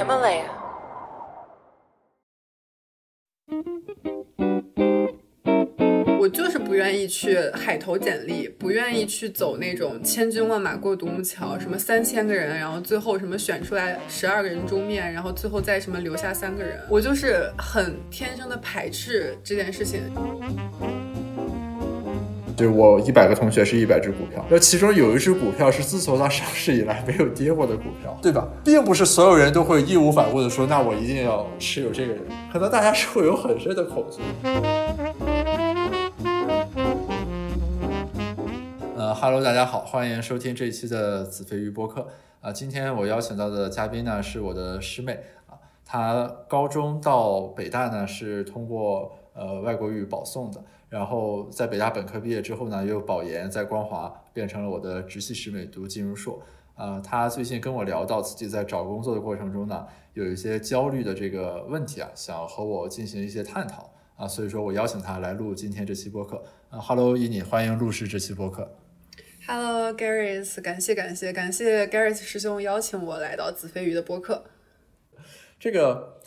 Himalaya. 我就是不愿意去海投简历，不愿意去走那种千军万马过独木桥，什么三千个人，然后最后什么选出来十二个人中面，然后最后再什么留下三个人，我就是很天生的排斥这件事情。就是我一百个同学是一百只股票，那其中有一只股票是自从它上市以来没有跌过的股票，对吧？并不是所有人都会义无反顾的说，那我一定要持有这个人，可能大家是会有很深的恐惧。呃哈喽，大家好，欢迎收听这一期的子非鱼播客啊、今天我邀请到的嘉宾呢是我的师妹啊，她高中到北大呢是通过呃外国语保送的，然后在北大本科毕业之后呢，又保研在光华变成了我的直系师妹，读金融硕。呃，他最近跟我聊到自己在找工作的过程中呢，有一些焦虑的这个问题啊，想和我进行一些探讨啊，所以说我邀请他来录今天这期播客。啊哈喽，伊妮，欢迎录制这期播客。Hello Gareth，感谢感谢感谢 Gareth 师兄邀请我来到子非鱼的播客。这个，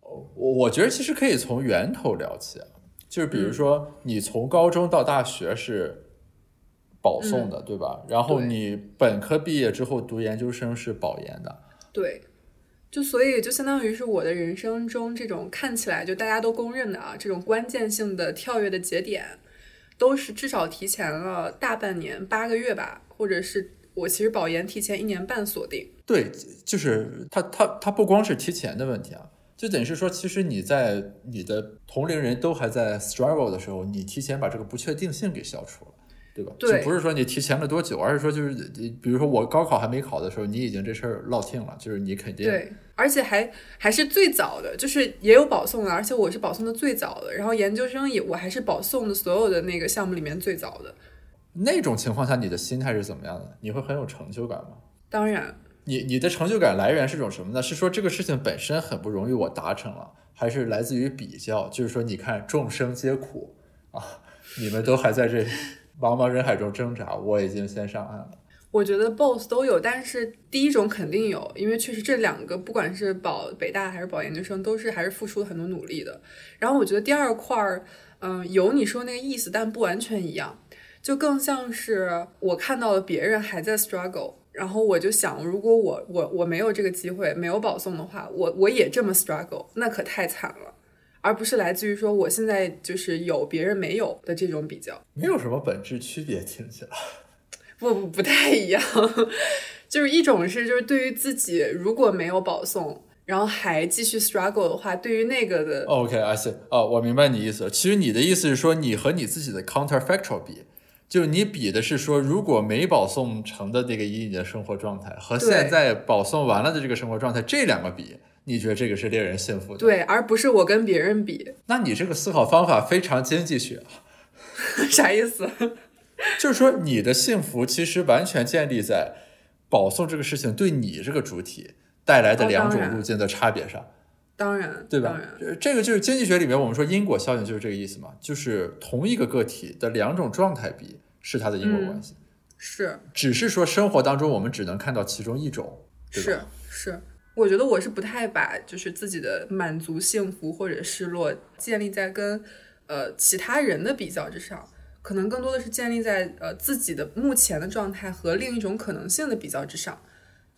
我我觉得其实可以从源头聊起啊，就是比如说你从高中到大学是保送的，对吧？然后你本科毕业之后读研究生是保研的，对，就所以就相当于是我的人生中这种看起来就大家都公认的啊，这种关键性的跳跃的节点，都是至少提前了大半年八个月吧，或者是我其实保研提前一年半锁定。对，就是它它它不光是提前的问题啊，就等于是说，其实你在你的同龄人都还在 struggle 的时候，你提前把这个不确定性给消除了。对吧？对就不是说你提前了多久，而是说就是，比如说我高考还没考的时候，你已经这事儿落定了，就是你肯定对，而且还还是最早的，就是也有保送的，而且我是保送的最早的，然后研究生也我还是保送的所有的那个项目里面最早的。那种情况下，你的心态是怎么样的？你会很有成就感吗？当然，你你的成就感来源是种什么呢？是说这个事情本身很不容易，我达成了，还是来自于比较？就是说，你看众生皆苦啊，你们都还在这茫茫人海中挣扎，我已经先上岸了。我觉得 both 都有，但是第一种肯定有，因为确实这两个不管是保北大还是保研究生，都是还是付出了很多努力的。然后我觉得第二块儿，嗯、有你说那个意思，但不完全一样，就更像是我看到了别人还在 struggle，然后我就想，如果我我我没有这个机会，没有保送的话，我我也这么 struggle，那可太惨了。而不是来自于说我现在就是有别人没有的这种比较。没有什么本质区别，听起来。不不不太一样，就是一种是就是对于自己如果没有保送，然后还继续 struggle 的话，对于那个的 OK，I、see，哦，我明白你意思了。其实你的意思是说，你和你自己的 counterfactual 比，就是你比的是说，如果没保送成的这个以你的生活状态和现在保送完了的这个生活状态，这两个比，你觉得这个是令人信服的？，对，而不是我跟别人比，那你这个思考方法非常经济学啊，啥意思？就是说你的幸福其实完全建立在保送这个事情对你这个主体带来的哦两种路径的差别上。当然，对吧当然，？这这个就是经济学里面我们说因果效应就是这个意思嘛，就是同一个个体的两种状态比是它的因果关系，是只是说生活当中我们只能看到其中一种，是？是，我觉得我是不太把就是自己的满足、幸福或者失落建立在跟呃其他人的比较之上，可能更多的是建立在呃自己的目前的状态和另一种可能性的比较之上。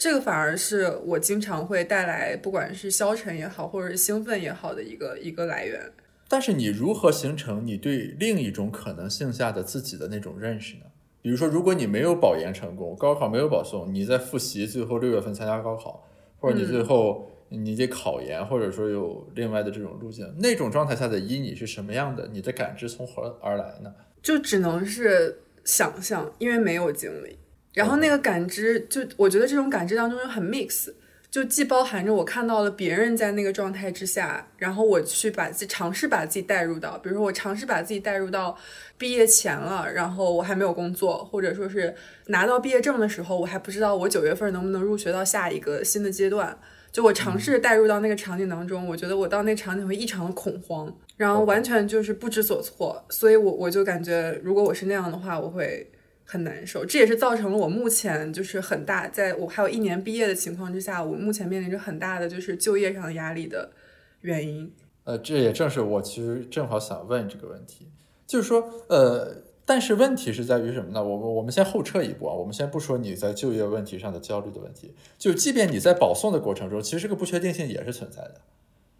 这个反而是我经常会带来，不管是消沉也好，或者是兴奋也好的一个一个来源。但是你如何形成你对另一种可能性下的自己的那种认识呢？比如说，如果你没有保研成功，高考没有保送，你在复习，最后六月份参加高考，或者你最后你得考研，或者说有另外的这种路径，那种状态下的一你是什么样的？你的感知从何而来呢？就只能是想象，因为没有经历。然后那个感知，就我觉得这种感知当中又很 mix，就既包含着我看到了别人在那个状态之下，然后我去把自己尝试把自己带入到，比如说我尝试把自己带入到毕业前了，然后我还没有工作，或者说是拿到毕业证的时候，我还不知道我九月份能不能入学到下一个新的阶段。就我尝试带入到那个场景当中，我觉得我到那场景会异常的恐慌，然后完全就是不知所措，所以我我就感觉，如果我是那样的话，我会很难受。这也是造成了我目前就是很大，在我还有一年毕业的情况之下，我目前面临着很大的就是就业上的压力的原因。呃，这也正是我其实正好想问这个问题，就是说，呃，但是问题是在于什么呢？我们我们先后撤一步啊，我们先不说你在就业问题上的焦虑的问题，就即便你在保送的过程中，其实这个不确定性也是存在的。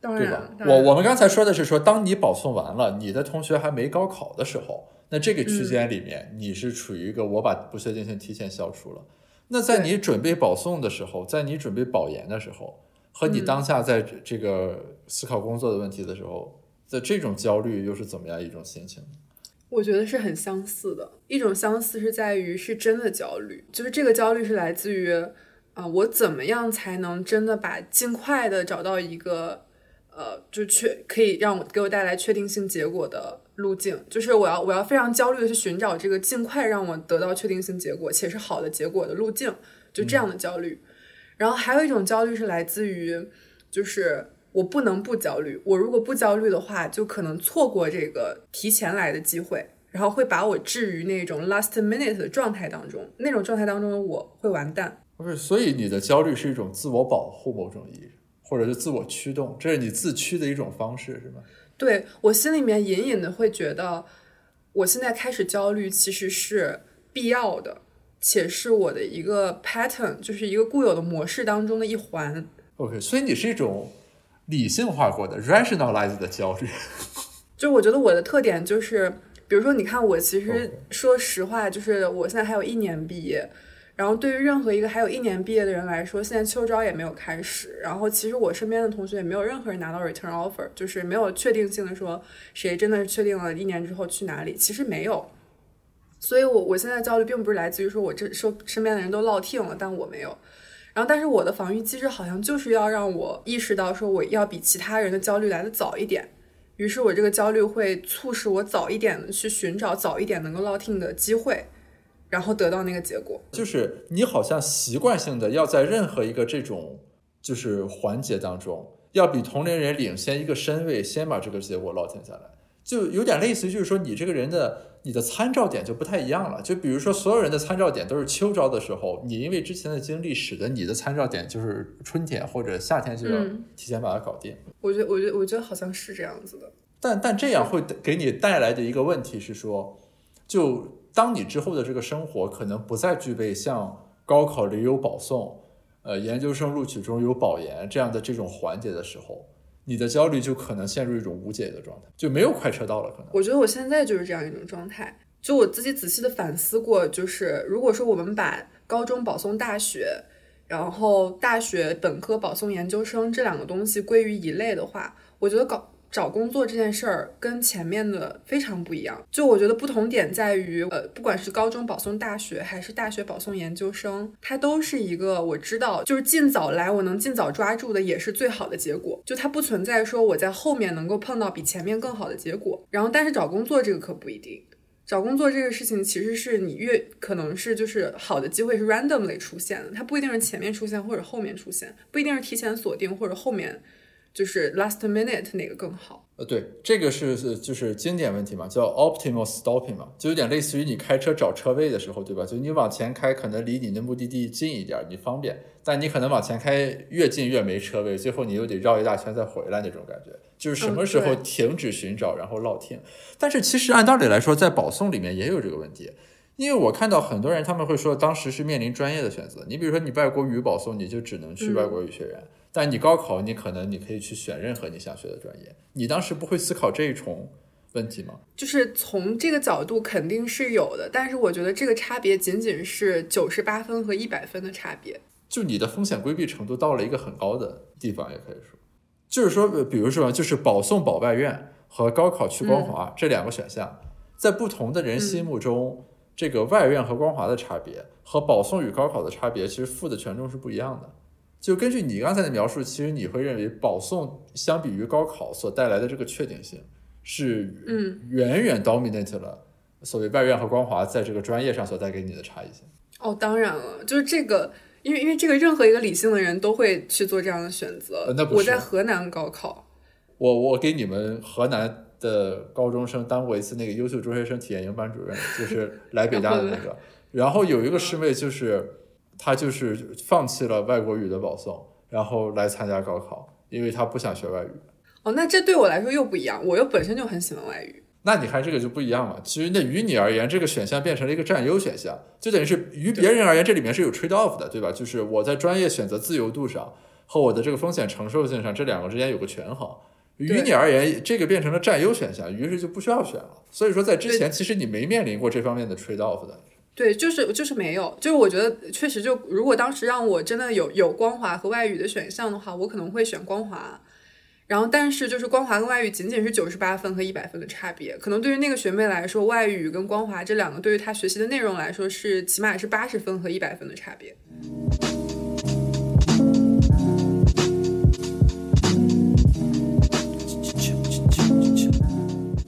当对吧我我们刚才说的是说，当你保送完了，你的同学还没高考的时候，那这个区间里面，你是处于一个我把不确定性提前消除了。那在你准备保送的时候，在你准备保研的时候，和你嗯当下在这这个思考工作的问题的时候的这种焦虑，又是怎么样一种心情？我觉得是很相似的。一种相似是在于是真的焦虑，就是这个焦虑是来自于啊、我怎么样才能真的把尽快的找到一个呃，就确可以让我给我带来确定性结果的路径。就是我要我要非常焦虑的去寻找这个尽快让我得到确定性结果且是好的结果的路径，就这样的焦虑。然后还有一种焦虑是来自于，就是我不能不焦虑，我如果不焦虑的话，就可能错过这个提前来的机会，然后会把我置于那种 last minute 的状态当中，那种状态当中的我会完蛋。不是，所以你的焦虑是一种自我保护，某种意义上，或者是自我驱动，这是你自驱的一种方式，是吗？对我心里面隐隐的会觉得，我现在开始焦虑其实是必要的，且是我的一个 pattern，就是一个固有的模式当中的一环。OK，所以你是一种理性化过的 rationalized 的焦虑。就我觉得我的特点就是，比如说，你看我其实说实话，就是我现在还有一年毕业，然后对于任何一个还有一年毕业的人来说，现在秋招也没有开始，然后其实我身边的同学也没有任何人拿到 return offer，就是没有确定性的说谁真的是确定了一年之后去哪里，其实没有。所以我我现在焦虑并不是来自于说我这说身边的人都落听了，但我没有。然后，但是我的防御机制好像就是要让我意识到，说我要比其他人的焦虑来的早一点。于是我这个焦虑会促使我早一点去寻找早一点能够落听的机会，然后得到那个结果。就是你好像习惯性的要在任何一个这种就是环节当中，要比同龄人领先一个身位，先把这个结果落定下来，就有点类似于就是说你这个人的你的参照点就不太一样了。就比如说所有人的参照点都是秋招的时候，你因为之前的经历，使得你的参照点就是春天或者夏天就要嗯提前把它搞定。我觉得，我觉得，我觉得好像是这样子的。但但这样会给你带来的一个问题是说，就当你之后的这个生活可能不再具备像高考里有保送，呃，研究生录取中有保研这样的这种环节的时候，你的焦虑就可能陷入一种无解的状态，就没有快车道了。可能我觉得我现在就是这样一种状态。就我自己仔细的反思过，就是如果说我们把高中保送大学，然后大学本科保送研究生这两个东西归于一类的话，我觉得搞找工作这件事儿跟前面的非常不一样。就我觉得不同点在于，呃，不管是高中保送大学还是大学保送研究生，它都是一个我知道就是尽早来，我能尽早抓住的也是最好的结果。就它不存在说我在后面能够碰到比前面更好的结果。然后，但是找工作这个可不一定。找工作这个事情，其实是你越可能是就是好的机会是 randomly 出现的，它不一定是前面出现或者后面出现，不一定是提前锁定或者后面就是 last minute 哪个更好。呃，对，这个是是就是经典问题嘛，叫 optimal stopping 嘛，就有点类似于你开车找车位的时候，对吧？就你往前开，可能离你的目的地近一点，你方便，但你可能往前开越近越没车位，最后你又得绕一大圈再回来那种感觉。就是什么时候停止寻找，然后落听。但是其实按道理来说，在保送里面也有这个问题。因为我看到很多人他们会说，当时是面临专业的选择。你比如说，你外国语保送，你就只能去外国语学院；但你高考，你可能你可以去选任何你想学的专业。你当时不会思考这一重问题吗？就是从这个角度肯定是有的，但是我觉得这个差别仅仅是九十八分和一百分的差别。就你的风险规避程度到了一个很高的地方，也可以说，就是说，呃比如说，就是保送保外院和高考去光华、这两个选项，在不同的人心目中，这个外院和光华的差别和保送与高考的差别，其实负的权重是不一样的。就根据你刚才的描述，其实你会认为保送相比于高考所带来的这个确定性，是嗯远远 dominate 了所谓外院和光华在这个专业上所带给你的差异性。哦，当然了，就是这个，因为因为这个任何一个理性的人都会去做这样的选择。呃那不是我在河南高考，我我给你们河南的高中生当过一次那个优秀中学生体验营班主任，就是来北大的那个。然后有一个师妹就是她就是放弃了外国语的保送，然后来参加高考，因为他不想学外语。哦，那这对我来说又不一样，我又本身就很喜欢外语。那你看这个就不一样了。其实那于你而言，这个选项变成了一个占优选项，就等于是于别人而言，这里面是有 trade off 的，对吧？就是我在专业选择自由度上和我的这个风险承受性上，这两个之间有个权衡。于你而言，这个变成了占优选项，于是就不需要选了。所以说，在之前其实你没面临过这方面的 trade off 的。对，就是就是没有，就是我觉得确实就如果当时让我真的有有光华和外语的选项的话，我可能会选光华。然后，但是就是光华跟外语仅仅是九十八分和一百分的差别，可能对于那个学妹来说，外语跟光华这两个对于她学习的内容来说是起码是八十分和一百分的差别。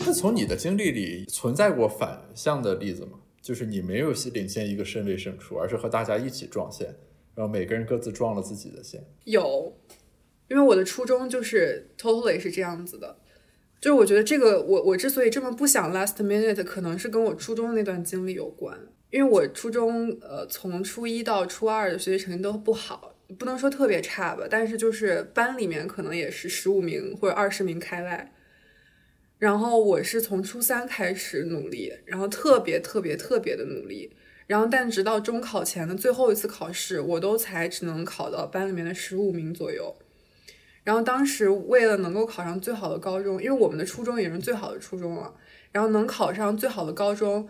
那从你的经历里存在过反向的例子吗？就是你没有领先一个身位胜出，而是和大家一起撞线，然后每个人各自撞了自己的线。有。因为我的初衷就是 totally 是这样子的，就是我觉得这个我我之所以这么不想 last minute，可能是跟我初中那段经历有关。因为我初中呃从初一到初二的学习成绩都不好，不能说特别差吧，但是就是班里面可能也是十五名或者二十名开外。然后我是从初三开始努力，然后特别特别特别的努力，然后但直到中考前的最后一次考试，我都才只能考到班里面的十五名左右。然后当时为了能够考上最好的高中，因为我们的初中也是最好的初中了，然后能考上最好的高中，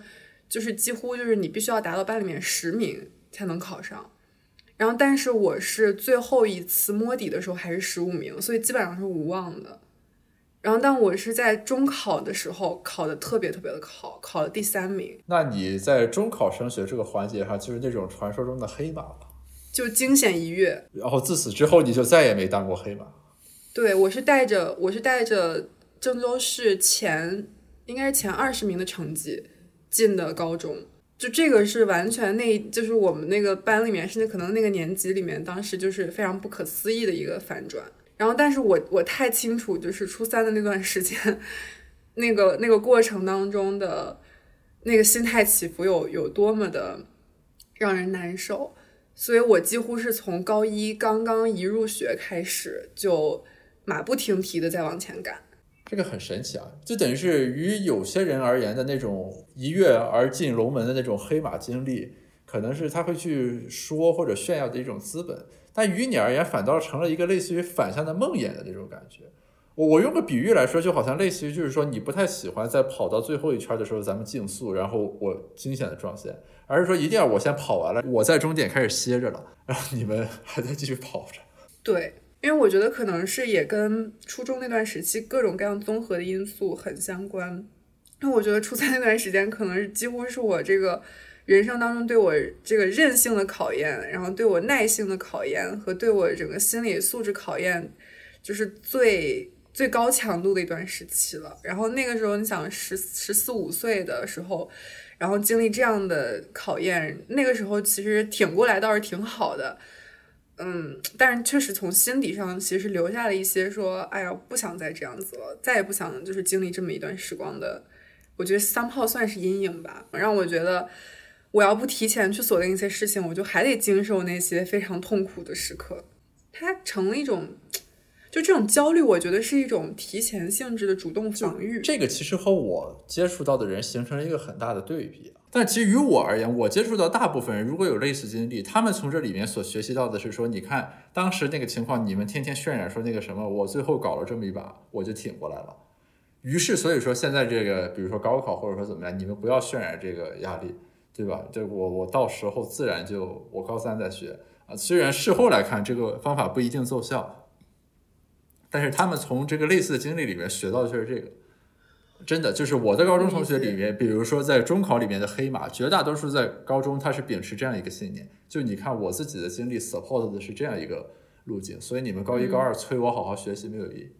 就是几乎就是你必须要达到班里面十名才能考上。然后但是我是最后一次摸底的时候还是十五名，所以基本上是无望的。然后但我是在中考的时候考的特别特别的好，考了第三名。那你在中考升学这个环节上，就是那种传说中的黑马了，就惊险一跃。然后自此之后，你就再也没当过黑马。对，我是带着我是带着郑州市前应该是前二十名的成绩进的高中，就这个是完全那就是我们那个班里面，甚至可能那个年级里面，当时就是非常不可思议的一个反转。然后，但是我我太清楚，就是初三的那段时间，那个那个过程当中的那个心态起伏有有多么的让人难受，所以我几乎是从高一刚刚一入学开始就。马不停蹄的在往前赶，这个很神奇啊！就等于是于有些人而言的那种一跃而进龙门的那种黑马经历，可能是他会去说或者炫耀的一种资本，但于你而言，反倒成了一个类似于反向的梦魇的那种感觉。我我用个比喻来说，就好像类似于就是说，你不太喜欢在跑到最后一圈的时候咱们竞速，然后我惊险的撞线，而是说一定要我先跑完了，我在终点开始歇着了，然后你们还在继续跑着。对。因为我觉得可能是也跟初中那段时期各种各样综合的因素很相关。因为我觉得初三那段时间可能是几乎是我这个人生当中对我这个韧性的考验，然后对我耐性的考验和对我整个心理素质考验，就是最最高强度的一段时期了。然后那个时候你想十十四五岁的时候，然后经历这样的考验，那个时候其实挺过来倒是挺好的。嗯，但是确实从心底上其实留下了一些说，哎呀，不想再这样子了，再也不想就是经历这么一段时光的，我觉得三炮算是阴影吧，让我觉得我要不提前去锁定一些事情，我就还得经受那些非常痛苦的时刻，它成了一种。就这种焦虑，我觉得是一种提前性质的主动防御。这个其实和我接触到的人形成了一个很大的对比。但其实于我而言，我接触到大部分人，如果有类似经历，他们从这里面所学习到的是说，你看当时那个情况，你们天天渲染说那个什么，我最后搞了这么一把，我就挺过来了。于是，所以说现在这个，比如说高考或者说怎么样，你们不要渲染这个压力，对吧？这我我到时候自然就我高三再学啊。虽然事后来看，这个方法不一定奏效。但是他们从这个类似的经历里面学到的就是这个，真的就是我的高中同学里面，比如说在中考里面的黑马，绝大多数在高中他是秉持这样一个信念，就你看我自己的经历 support 的是这样一个路径，所以你们高一高二催我好好学习没有意义。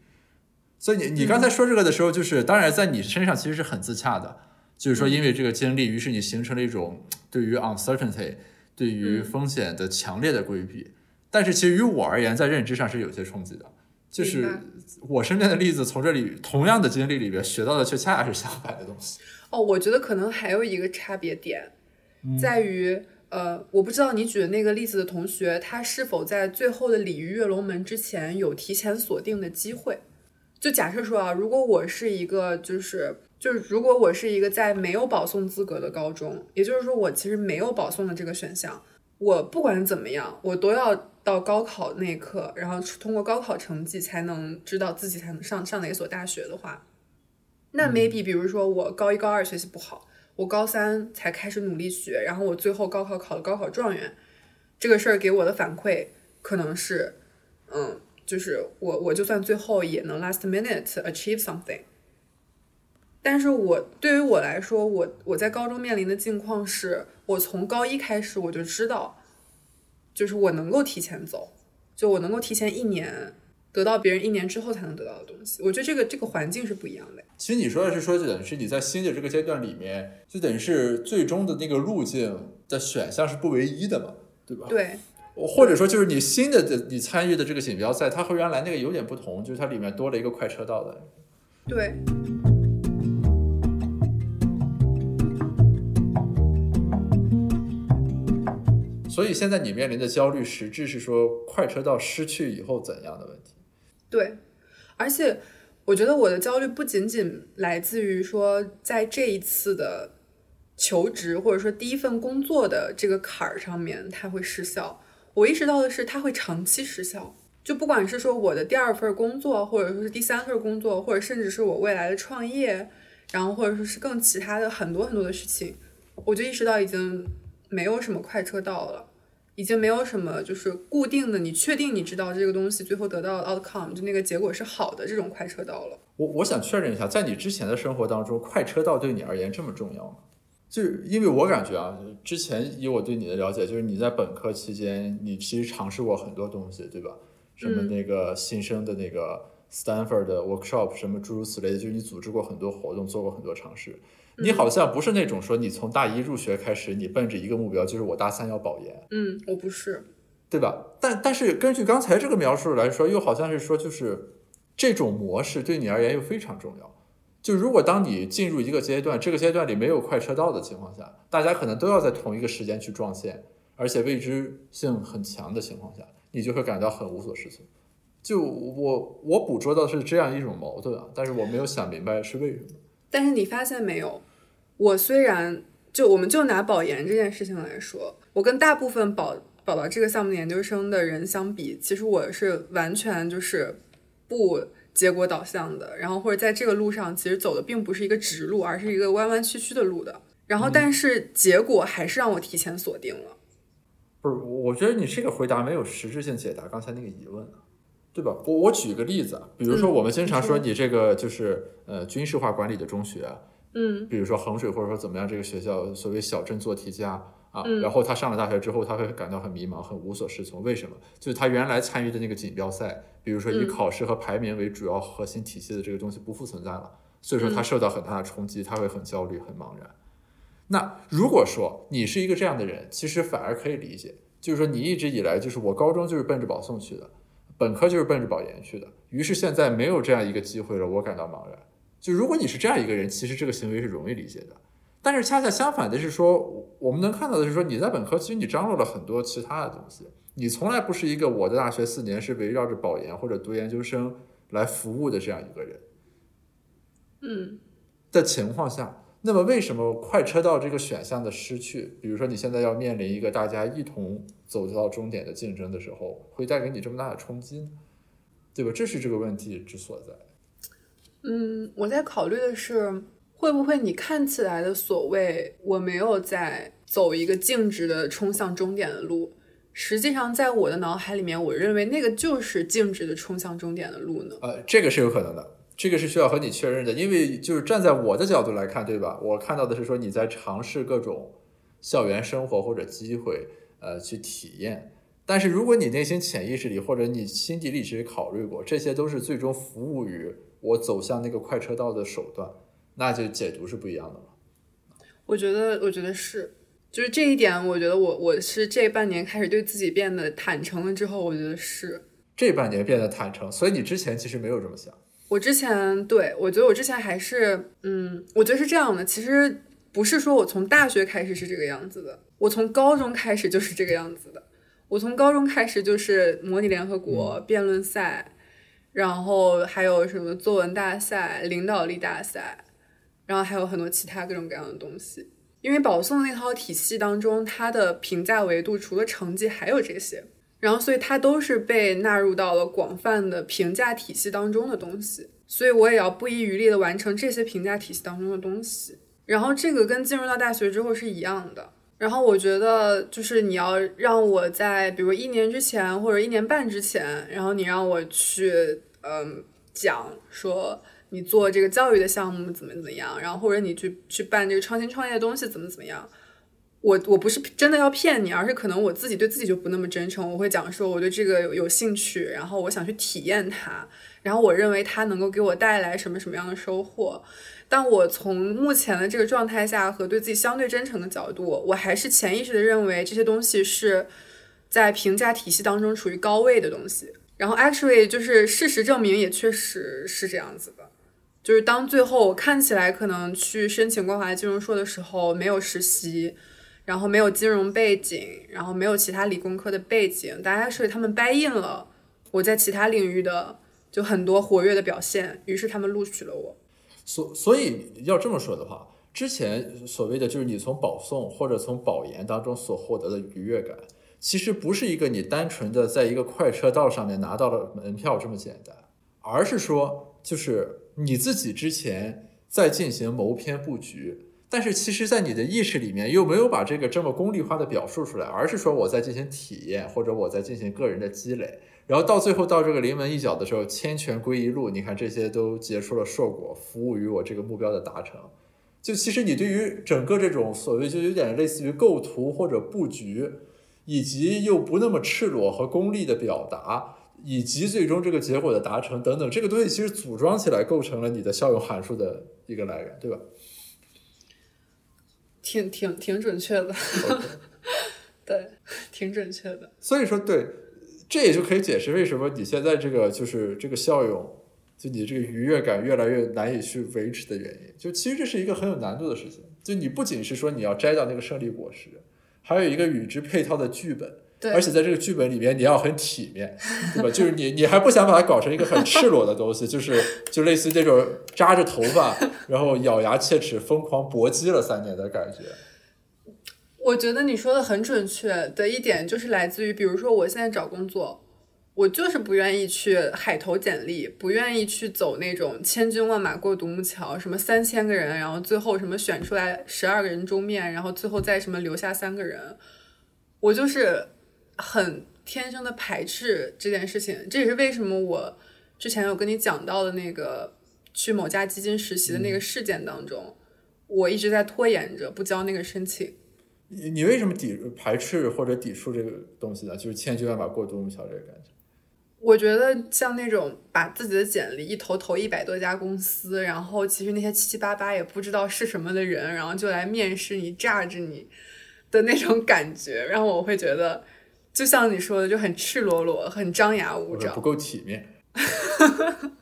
所以你你刚才说这个的时候，就是当然在你身上其实是很自洽的，就是说因为这个经历，于是你形成了一种对于 uncertainty 对于风险的强烈的规避。但是其实于我而言，在认知上是有些冲击的。就是我身边的例子，从这里同样的经历里边学到的，却恰恰是相反的东西。哦，我觉得可能还有一个差别点，在于呃，我不知道你举的那个例子的同学，他是否在最后的鲤鱼跃龙门之前有提前锁定的机会。就假设说啊，如果我是一个就是就是如果我是一个在没有保送资格的高中，也就是说我其实没有保送的这个选项，我不管怎么样，我都要到高考那一刻，然后通过高考成绩才能知道自己才能上上哪所大学的话，那 maybe 比如说我高一高二学习不好，我高三才开始努力学，然后我最后高考考了高考状元，这个事儿给我的反馈可能是，嗯。就是我，我就算最后也能 last minute achieve something，但是我对于我来说，我我在高中面临的境况是，我从高一开始我就知道，就是我能够提前走，就我能够提前一年得到别人一年之后才能得到的东西。我觉得这个这个环境是不一样的。其实你说的是说，就等于是你在新的这个阶段里面，就等于是最终的那个路径的选项是不唯一的嘛，对吧？对。或者说，就是你新的的你参与的这个锦标赛，它和原来那个有点不同，就是它里面多了一个快车道的。对。所以现在你面临的焦虑，实质是说快车道失去以后怎样的问题？对，而且我觉得我的焦虑不仅仅来自于说，在这一次的求职或者说第一份工作的这个坎儿上面，它会失效。我意识到的是，它会长期失效。就不管是说我的第二份工作，或者说是第三份工作，或者甚至是我未来的创业，然后或者说是更其他的很多很多的事情，我就意识到已经没有什么快车道了，已经没有什么就是固定的，你确定你知道这个东西最后得到的 outcome 就那个结果是好的这种快车道了。我我想确认一下，在你之前的生活当中，快车道对你而言这么重要吗？就是因为我感觉啊，之前以我对你的了解，就是你在本科期间，你其实尝试过很多东西，对吧？什么那个新生的那个 Stanford 的 workshop，什么诸如此类的，就是你组织过很多活动，做过很多尝试。你好像不是那种说你从大一入学开始，你奔着一个目标，就是我大三要保研。嗯，我不是，对吧？但但是根据刚才这个描述来说，又好像是说，就是这种模式对你而言又非常重要。就如果当你进入一个阶段，这个阶段里没有快车道的情况下，大家可能都要在同一个时间去撞线，而且未知性很强的情况下，你就会感到很无所适从。就我我捕捉到是这样一种矛盾啊，但是我没有想明白是为什么。但是你发现没有，我虽然就我们就拿保研这件事情来说，我跟大部分保保到这个项目研究生的人相比，其实我是完全就是不。结果导向的，然后或者在这个路上，其实走的并不是一个直路，而是一个弯弯曲曲的路的。然后，但是结果还是让我提前锁定了。不是，我觉得你这个回答没有实质性解答刚才那个疑问啊，对吧？我我举个例子啊，比如说我们经常说你这个就是呃军事化管理的中学，嗯，比如说衡水或者说怎么样这个学校，所谓小镇做题家。啊，然后他上了大学之后，他会感到很迷茫，很无所适从。为什么？就是他原来参与的那个锦标赛，比如说以考试和排名为主要核心体系的这个东西不复存在了，所以说他受到很大的冲击，他会很焦虑、很茫然。那如果说你是一个这样的人，其实反而可以理解，就是说你一直以来就是我高中就是奔着保送去的，本科就是奔着保研去的，于是现在没有这样一个机会了，我感到茫然。就如果你是这样一个人，其实这个行为是容易理解的。但是恰恰相反的是说，我们能看到的是说，你在本科其实你张罗了很多其他的东西，你从来不是一个我的大学四年是围绕着保研或者读研究生来服务的这样一个人，嗯，的情况下，那么为什么快车道这个选项的失去，比如说你现在要面临一个大家一同走到终点的竞争的时候，会带给你这么大的冲击呢？对吧？这是这个问题之所在。嗯，我在考虑的是。会不会你看起来的所谓我没有在走一个径直的冲向终点的路，实际上在我的脑海里面，我认为那个就是径直的冲向终点的路呢？呃，这个是有可能的，这个是需要和你确认的，因为就是站在我的角度来看，对吧？我看到的是说你在尝试各种校园生活或者机会，呃，去体验。但是如果你内心潜意识里或者你心底里其实考虑过，这些都是最终服务于我走向那个快车道的手段。那就解读是不一样的了。我觉得，我觉得是，就是这一点，我觉得我我是这半年开始对自己变得坦诚了之后，我觉得是这半年变得坦诚。所以你之前其实没有这么想。我之前对我觉得我之前还是，嗯，我觉得是这样的。其实不是说我从大学开始是这个样子的，我从高中开始就是这个样子的。我从高中开始就是模拟联合国、辩论赛，然后还有什么作文大赛、领导力大赛，然后还有很多其他各种各样的东西。因为保送那套体系当中，它的评价维度除了成绩还有这些，然后所以它都是被纳入到了广泛的评价体系当中的东西。所以我也要不遗余力的完成这些评价体系当中的东西。然后这个跟进入到大学之后是一样的。然后我觉得就是你要让我在比如一年之前或者一年半之前，然后你让我去嗯讲说你做这个教育的项目怎么怎么样，然后或者你去去办这个创新创业的东西怎么怎么样。我我不是真的要骗你，而是可能我自己对自己就不那么真诚。我会讲说我对这个有有兴趣，然后我想去体验它，然后我认为它能够给我带来什么什么样的收获。但我从目前的这个状态下和对自己相对真诚的角度，我还是潜意识的认为这些东西是在评价体系当中处于高位的东西。然后 actually 就是事实证明也确实是这样子的，就是当最后我看起来可能去申请光华金融硕的时候没有实习。然后没有金融背景，然后没有其他理工科的背景，大家是他们掰印了我在其他领域的就很多活跃的表现，于是他们录取了我。所所以要这么说的话，之前所谓的就是你从保送或者从保研当中所获得的愉悦感，其实不是一个你单纯的在一个快车道上面拿到了门票这么简单，而是说就是你自己之前在进行谋篇布局。但是其实，在你的意识里面，又没有把这个这么功利化的表述出来，而是说我在进行体验，或者我在进行个人的积累，然后到最后到这个临门一脚的时候，千泉归一路，你看这些都结出了硕果，服务于我这个目标的达成。就其实你对于整个这种所谓就有点类似于构图或者布局，以及又不那么赤裸和功利的表达，以及最终这个结果的达成等等，这个东西其实组装起来构成了你的效用函数的一个来源，对吧？挺挺挺准确的，对，挺准确的。所以说，对，这也就可以解释为什么你现在这个就是这个效用，就你这个愉悦感越来越难以去维持的原因。就其实这是一个很有难度的事情。就你不仅是说你要摘掉那个胜利果实，还有一个与之配套的剧本。而且在这个剧本里面，你要很体面，对吧？就是你，你还不想把它搞成一个很赤裸的东西，就是就类似这种扎着头发，然后咬牙切齿、疯狂搏击了三年的感觉。我觉得你说的很准确的一点，就是来自于，比如说我现在找工作，我就是不愿意去海投简历，不愿意去走那种千军万马过独木桥，什么三千个人，然后最后什么选出来十二个人中面，然后最后再什么留下三个人，我就是。很天生的排斥这件事情，这也是为什么我之前有跟你讲到的那个去某家基金实习的那个事件当中，我一直在拖延着不交那个申请。你你为什么抵排斥或者抵触这个东西呢？就是千军万马过独木桥这个感觉。我觉得像那种把自己的简历一投投一百多家公司，然后其实那些七七八八也不知道是什么的人，然后就来面试你、榨着你的那种感觉，让我会觉得。就像你说的，就很赤裸裸，很张牙舞爪，不够体面。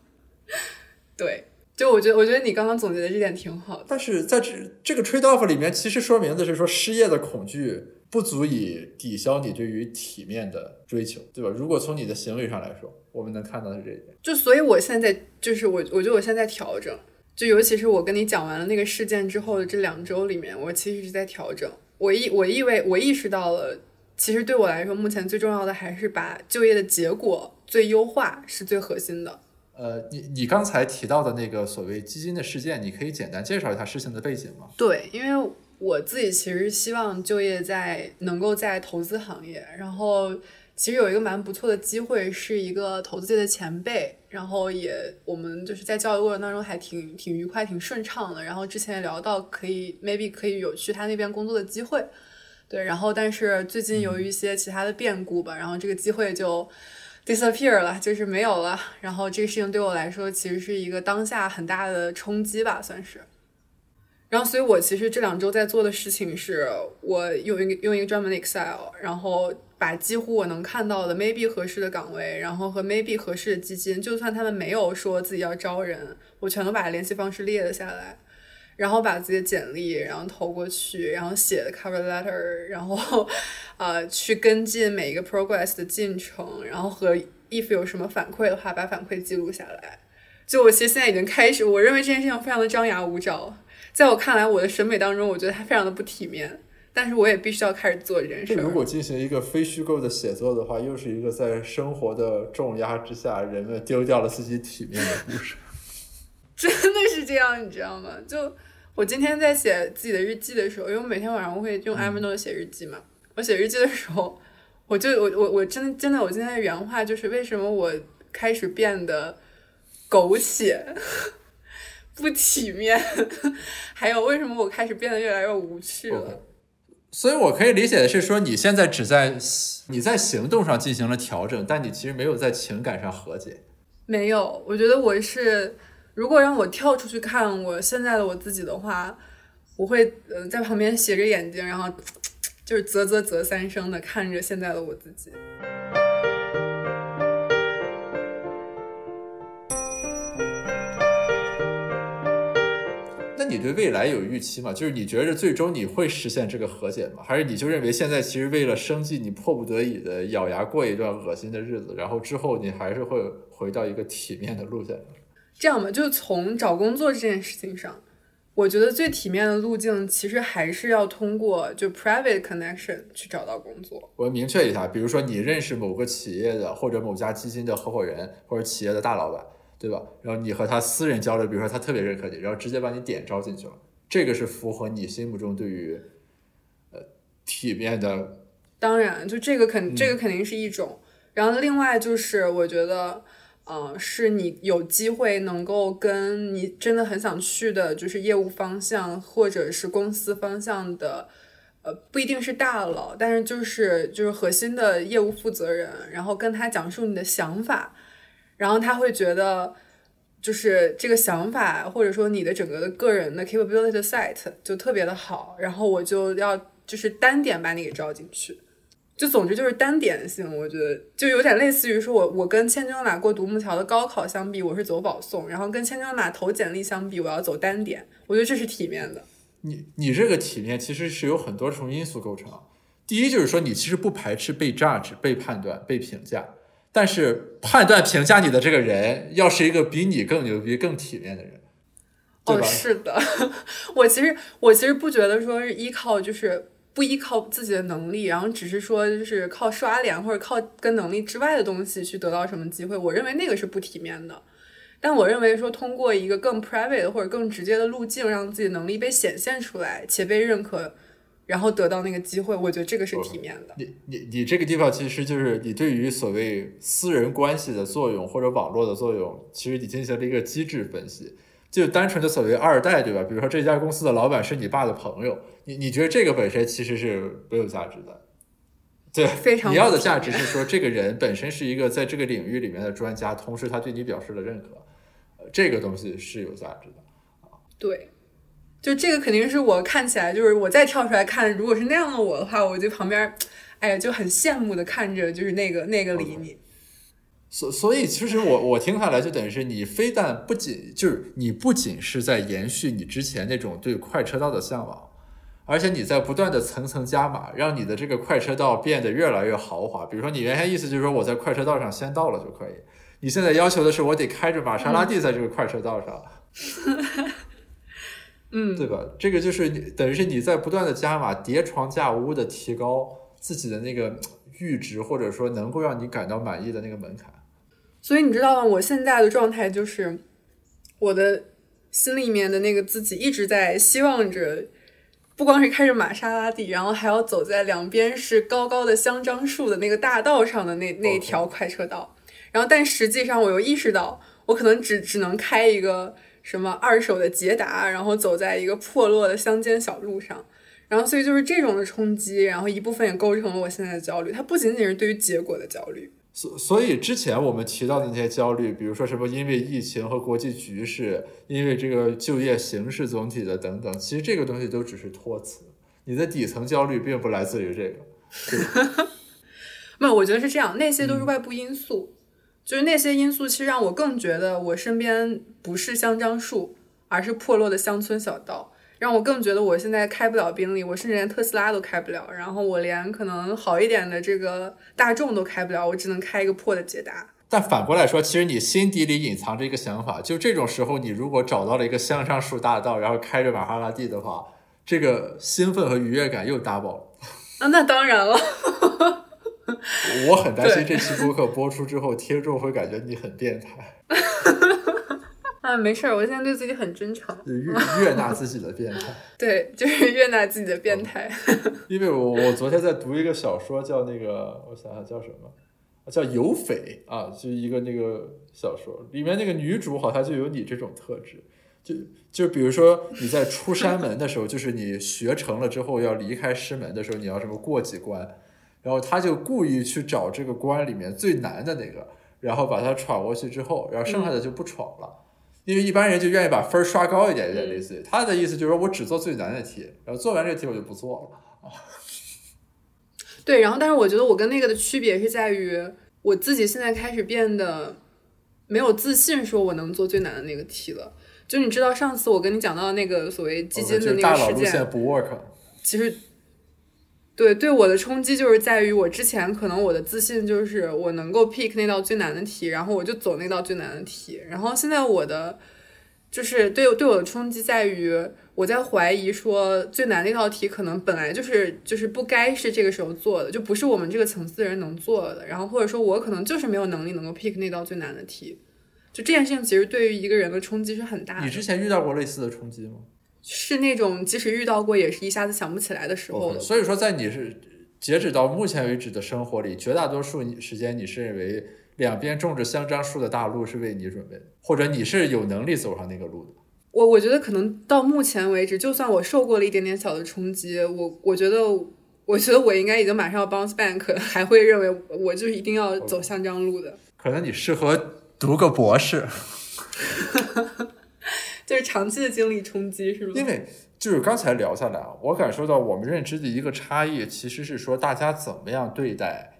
对，就我觉得，我觉得你刚刚总结的这点挺好的。但是在这这个 trade off 里面，其实说明的是说，失业的恐惧不足以抵消你对于体面的追求，对吧？如果从你的行为上来说，我们能看到的是这一点。就所以，我现在就是我，我觉得我现在调整，就尤其是我跟你讲完了那个事件之后的这两周里面，我其实是在调整。我意我意味我意识到了。其实对我来说，目前最重要的还是把就业的结果最优化是最核心的。呃，你你刚才提到的那个所谓基金的事件，你可以简单介绍一下事情的背景吗？对，因为我自己其实希望就业在能够在投资行业，然后其实有一个蛮不错的机会，是一个投资界的前辈，然后也我们就是在交流过程当中还挺挺愉快、挺顺畅的。然后之前也聊到可以 maybe 可以有去他那边工作的机会。对，然后但是最近由于一些其他的变故吧，然后这个机会就 disappear 了，就是没有了。然后这个事情对我来说其实是一个当下很大的冲击吧，算是。然后，所以我其实这两周在做的事情是，我用一个用一个专门的 Excel，然后把几乎我能看到的 maybe 合适的岗位，然后和 maybe 合适的基金，就算他们没有说自己要招人，我全都把联系方式列了下来。然后把自己的简历然后投过去，然后写的 cover letter，然后呃去跟进每一个 progress 的进程，然后和 if 有什么反馈的话，把反馈记录下来。就我其实现在已经开始，我认为这件事情非常的张牙舞爪，在我看来，我的审美当中，我觉得它非常的不体面。但是我也必须要开始做这件事。如果进行一个非虚构的写作的话，又是一个在生活的重压之下，人们丢掉了自己体面的故事。真的是这样，你知道吗？就我今天在写自己的日记的时候，因为我每天晚上我会用 Evernote 写日记嘛。我写日记的时候，我就我我我真的真的，我今天的原话就是：为什么我开始变得。苟且，不体面，还有为什么我开始变得越来越无趣了？所以，我可以理解的是说，你现在只在你在行动上进行了调整，但你其实没有在情感上和解。没有，我觉得我是，如果让我跳出去看我现在的我自己的话，我会嗯在旁边斜着眼睛，然后 就是啧啧啧三声的看着现在的我自己。那你对未来有预期吗？就是你觉得最终你会实现这个和解吗？还是你就认为现在其实为了生计，你迫不得已的咬牙过一段恶心的日子，然后之后你还是会回到一个体面的路线？这样吧，就从找工作这件事情上，我觉得最体面的路径其实还是要通过就 private connection 去找到工作。我明确一下，比如说你认识某个企业的或者某家基金的合伙人或者企业的大老板。对吧？然后你和他私人交流，比如说他特别认可你，然后直接把你点招进去了，这个是符合你心目中对于呃体面的。当然，就这个肯这个肯定是一种。然后另外就是，我觉得，嗯，是你有机会能够跟你真的很想去的，就是业务方向或者是公司方向的，呃，不一定是大佬，但是就是就是核心的业务负责人，然后跟他讲述你的想法。然后他会觉得，就是这个想法，或者说你的整个的个人的 capability set 就特别的好，然后我就要就是单点把你给招进去，就总之就是单点性，我觉得就有点类似于说我我跟千军马过独木桥的高考相比，我是走保送，然后跟千军马投简历相比，我要走单点，我觉得这是体面的。你你这个体面其实是有很多重因素构成，第一就是说你其实不排斥被 judge、被判断、被评价。但是判断评价你的这个人，要是一个比你更牛逼、更体面的人，哦，是的，我其实我其实不觉得说是依靠，就是不依靠自己的能力，然后只是说就是靠刷脸或者靠跟能力之外的东西去得到什么机会，我认为那个是不体面的。但我认为说通过一个更 private 或者更直接的路径，让自己能力被显现出来且被认可。然后得到那个机会，我觉得这个是体面的。你你你这个地方其实就是你对于所谓私人关系的作用或者网络的作用，其实你进行了一个机制分析。就单纯的所谓二代，对吧？比如说这家公司的老板是你爸的朋友，你你觉得这个本身其实是没有价值的。对，非常你要的价值是说这个人本身是一个在这个领域里面的专家，同时他对你表示了认可，呃，这个东西是有价值的啊。对。就这个肯定是我看起来，就是我再跳出来看，如果是那样的我的话，我就旁边，哎呀，就很羡慕的看着，就是那个那个李你。所所以，其实我我听下来，就等于是你非但不仅就是你不仅是在延续你之前那种对快车道的向往，而且你在不断的层层加码，让你的这个快车道变得越来越豪华。比如说，你原先意思就是说我在快车道上先到了就可以，你现在要求的是我得开着玛莎拉蒂在这个快车道上。嗯，对吧？这个就是你等于是你在不断的加码、叠床架屋的提高自己的那个阈值，或者说能够让你感到满意的那个门槛。所以你知道吗？我现在的状态就是，我的心里面的那个自己一直在希望着，不光是开着玛莎拉蒂，然后还要走在两边是高高的香樟树的那个大道上的那那条快车道。然后，但实际上我又意识到，我可能只只能开一个。什么二手的捷达，然后走在一个破落的乡间小路上，然后所以就是这种的冲击，然后一部分也构成了我现在的焦虑。它不仅仅是对于结果的焦虑，所所以之前我们提到的那些焦虑，比如说什么因为疫情和国际局势，因为这个就业形势总体的等等，其实这个东西都只是托词。你的底层焦虑并不来自于这个，没有，我觉得是这样，那些都是外部因素。就是那些因素，其实让我更觉得我身边不是香樟树，而是破落的乡村小道，让我更觉得我现在开不了宾利，我甚至连特斯拉都开不了，然后我连可能好一点的这个大众都开不了，我只能开一个破的捷达。但反过来说，其实你心底里隐藏着一个想法，就这种时候，你如果找到了一个向上树大道，然后开着玛莎拉蒂的话，这个兴奋和愉悦感又 double。啊，那当然了。我很担心这期播客播出之后，听众会感觉你很变态。啊，没事儿，我现在对自己很真诚，悦悦纳自己的变态。对，就是悦纳自己的变态。因为我我昨天在读一个小说，叫那个，我想想叫什么。叫有匪啊，就一个那个小说里面那个女主好像就有你这种特质，就就比如说你在出山门的时候，就是你学成了之后要离开师门的时候，你要什么过几关，然后他就故意去找这个关里面最难的那个，然后把它闯过去之后，然后剩下的就不闯了，因为一般人就愿意把分刷高一点，有点类似于他的意思就是说我只做最难的题，然后做完这个题我就不做了啊。对，然后但是我觉得我跟那个的区别是在于，我自己现在开始变得没有自信，说我能做最难的那个题了。就你知道上次我跟你讲到那个所谓基金的那个事件，不 work。其实，对对我的冲击就是在于我之前可能我的自信就是我能够 pick 那道最难的题，然后我就走那道最难的题。然后现在我的就是对对我的冲击在于。我在怀疑说最难那道题可能本来就是就是不该是这个时候做的，就不是我们这个层次的人能做的。然后或者说我可能就是没有能力能够 pick 那道最难的题。就这件事情其实对于一个人的冲击是很大的。你之前遇到过类似的冲击吗？是那种即使遇到过也是一下子想不起来的时候。所以说在你是截止到目前为止的生活里，绝大多数时间你是认为两边种着香樟树的大路是为你准备的，或者你是有能力走上那个路的。我我觉得可能到目前为止，就算我受过了一点点小的冲击，我我觉得，我觉得我应该已经马上要 bounce back，还会认为我就是一定要走香樟路的。可能你适合读个博士，就是长期的经历冲击，是吗？因为就是刚才聊下来啊，我感受到我们认知的一个差异，其实是说大家怎么样对待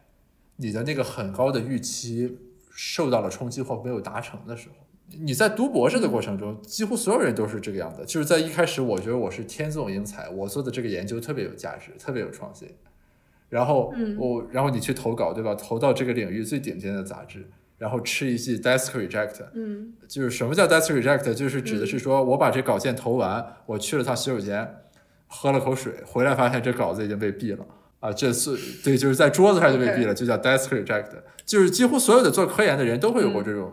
你的那个很高的预期受到了冲击或没有达成的时候。你在读博士的过程中，几乎所有人都是这个样子。就是在一开始，我觉得我是天纵英才，我做的这个研究特别有价值，特别有创新。然后我，然后你去投稿，对吧？投到这个领域最顶尖的杂志，然后吃一记 desk reject。嗯，就是什么叫 desk reject？就是指的是说我把这稿件投完，我去了趟洗手间，喝了口水，回来发现这稿子已经被毙了啊！这是对，就是在桌子上就被毙了，就叫 desk reject。就是几乎所有的做科研的人都会有过这种。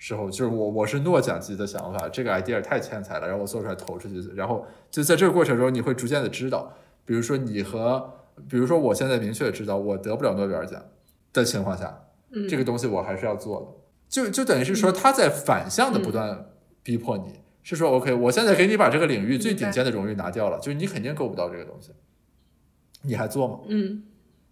时候就是我我是诺奖级的想法，这个 idea 太天才了，然后我做出来投出去，然后就在这个过程中，你会逐渐的知道，比如说你和，比如说我现在明确的知道我得不了诺贝尔奖的情况下，这个东西我还是要做的，就就等于是说他在反向的不断逼迫你，是说 OK，我现在给你把这个领域最顶尖的荣誉拿掉了，就是你肯定够不到这个东西，你还做吗？嗯。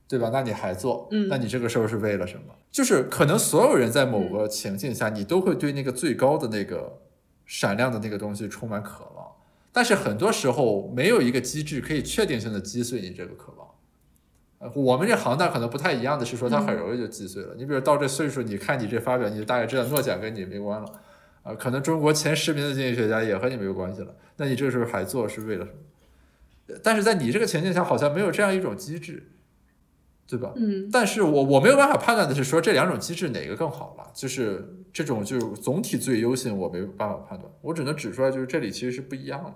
对吧？那你还做？嗯，那你这个时候是为了什么？就是可能所有人在某个情境下，你都会对那个最高的那个闪亮的那个东西充满渴望，但是很多时候没有一个机制可以确定性的击碎你这个渴望。呃，我们这行当可能不太一样的是说，它很容易就击碎了。你比如到这岁数，你看你这发表，你就大概知道诺奖跟你没关了。啊，可能中国前十名的经济学家也和你没有关系了。那你这个时候还做是为了什么？但是在你这个情境下，好像没有这样一种机制。对吧？嗯，但是我我没有办法判断的是说这两种机制哪个更好了，就是这种就是总体最优性，我没有办法判断，我只能指出来就是这里其实是不一样的。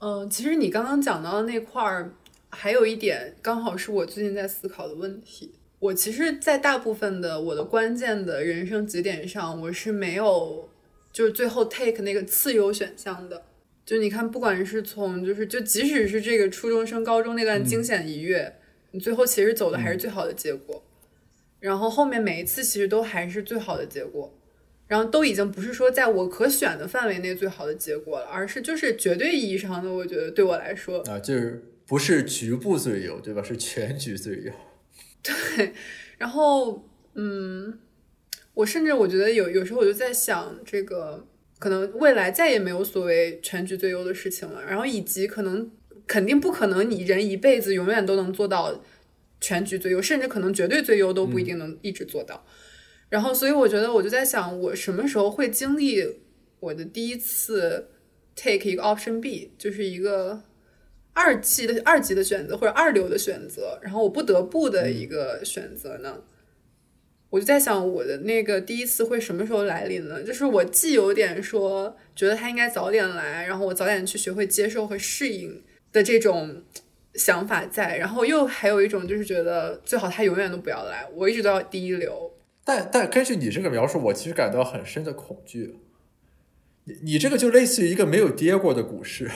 嗯，其实你刚刚讲到的那块儿，还有一点刚好是我最近在思考的问题。我其实，在大部分的我的关键的人生节点上，我是没有就是最后 take 那个次优选项的。就你看，不管是从就是就即使是这个初中升高中那段惊险一跃。你最后其实走的还是最好的结果，然后后面每一次其实都还是最好的结果，然后都已经不是说在我可选的范围内最好的结果了，而是就是绝对意义上的，我觉得对我来说啊，就是不是局部最优，对吧？是全局最优。对，然后嗯，我甚至我觉得有有时候我就在想，这个可能未来再也没有所谓全局最优的事情了，然后以及可能。肯定不可能，你人一辈子永远都能做到全局最优，甚至可能绝对最优都不一定能一直做到。然后，所以我觉得，我就在想，我什么时候会经历我的第一次 take 一个 option B，就是一个二级的二级的选择或者二流的选择，然后我不得不的一个选择呢？我就在想，我的那个第一次会什么时候来临呢？就是我既有点说觉得他应该早点来，然后我早点去学会接受和适应的这种想法在，然后又还有一种就是觉得最好他永远都不要来，我一直都要第一流。但但根据你这个描述，我其实感到很深的恐惧。你你这个就类似于一个没有跌过的股市。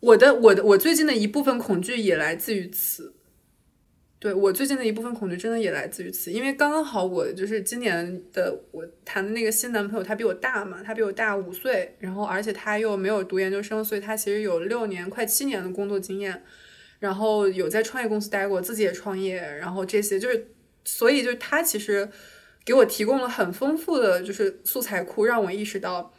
我的我的我最近的一部分恐惧也来自于此。对我最近的一部分恐惧，真的也来自于此，因为刚刚好我就是今年的我谈的那个新男朋友，他比我大嘛，他比我大五岁，然后而且他又没有读研究生，所以他其实有六年快七年的工作经验，然后有在创业公司待过，自己也创业，然后这些就是，所以就是他其实给我提供了很丰富的就是素材库，让我意识到，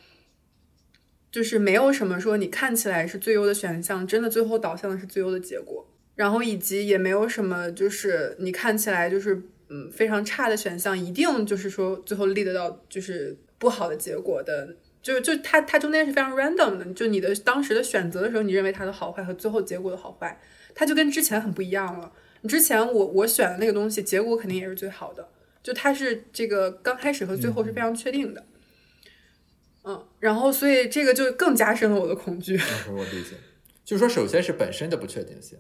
就是没有什么说你看起来是最优的选项，真的最后导向的是最优的结果。然后以及也没有什么，就是你看起来就是嗯非常差的选项，一定就是说最后立得到就是不好的结果的，就就它它中间是非常 random 的，就你的当时的选择的时候，你认为它的好坏和最后结果的好坏，它就跟之前很不一样了。你之前我我选的那个东西，结果肯定也是最好的，就它是这个刚开始和最后是非常确定的。然后所以这个就更加深了我的恐惧。我理解，就是说首先是本身的不确定性。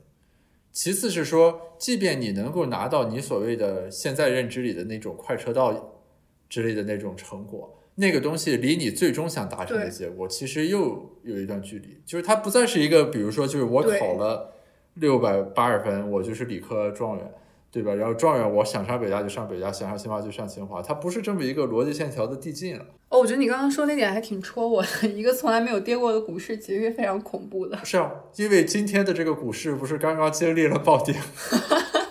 其次是说，即便你能够拿到你所谓的现在认知里的那种快车道之类的那种成果，那个东西离你最终想达成的结果，其实又有一段距离。就是它不再是一个，比如说，就是我考了六百八十分，我就是理科状元。对吧？然后状元，我想上北大就上北大，想上清华就上清华，它不是这么一个逻辑线条的递进了。哦，我觉得你刚刚说那点还挺戳我的。一个从来没有跌过的股市，其实是非常恐怖的。是啊，因为今天的这个股市不是刚刚经历了暴跌。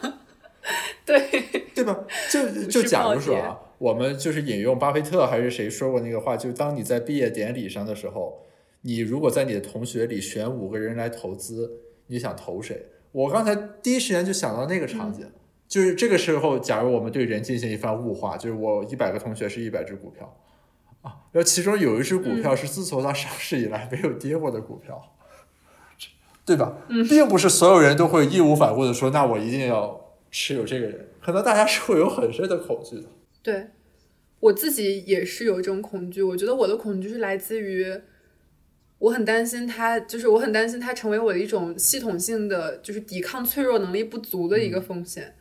对对吧？就就假如说啊，我们就是引用巴菲特还是谁说过那个话，就当你在毕业典礼上的时候，你如果在你的同学里选五个人来投资，你想投谁？我刚才第一时间就想到那个场景。就是这个时候，假如我们对人进行一番物化，就是我一百个同学是一百只股票，啊，然后其中有一只股票是自从它上市以来没有跌过的股票，对吧？并不是所有人都会义无反顾的说，那我一定要持有这个人，可能大家是会有很深的恐惧的。对，我自己也是有一种恐惧，我觉得我的恐惧是来自于，我很担心它，就是我很担心它成为我的一种系统性的，就是抵抗脆弱能力不足的一个风险。